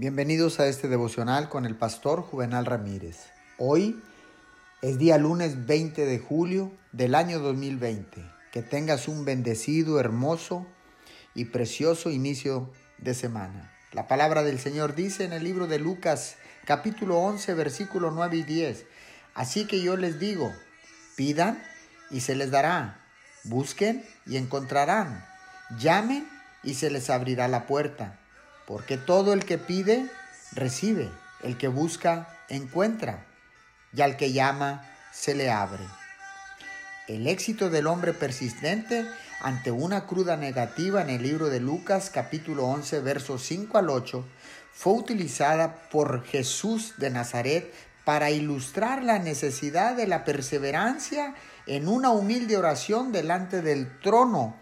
Bienvenidos a este devocional con el pastor Juvenal Ramírez. Hoy es día lunes 20 de julio del año 2020. Que tengas un bendecido, hermoso y precioso inicio de semana. La palabra del Señor dice en el libro de Lucas capítulo 11 versículo 9 y 10. Así que yo les digo, pidan y se les dará, busquen y encontrarán, llamen y se les abrirá la puerta porque todo el que pide, recibe, el que busca, encuentra, y al que llama, se le abre. El éxito del hombre persistente ante una cruda negativa en el libro de Lucas capítulo 11 versos 5 al 8 fue utilizada por Jesús de Nazaret para ilustrar la necesidad de la perseverancia en una humilde oración delante del trono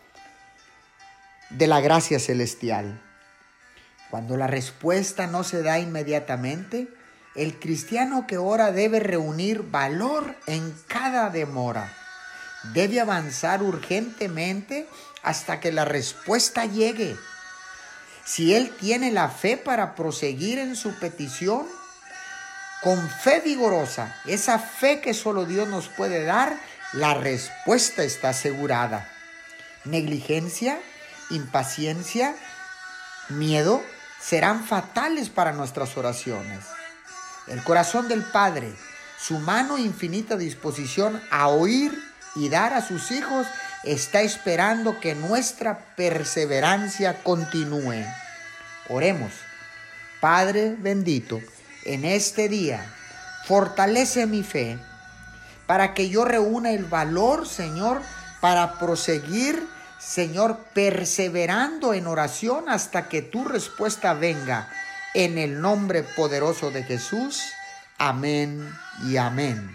de la gracia celestial. Cuando la respuesta no se da inmediatamente, el cristiano que ora debe reunir valor en cada demora. Debe avanzar urgentemente hasta que la respuesta llegue. Si él tiene la fe para proseguir en su petición, con fe vigorosa, esa fe que solo Dios nos puede dar, la respuesta está asegurada. Negligencia, impaciencia, miedo serán fatales para nuestras oraciones. El corazón del Padre, su mano infinita disposición a oír y dar a sus hijos, está esperando que nuestra perseverancia continúe. Oremos. Padre bendito, en este día, fortalece mi fe para que yo reúna el valor, Señor, para proseguir Señor, perseverando en oración hasta que tu respuesta venga. En el nombre poderoso de Jesús. Amén y amén.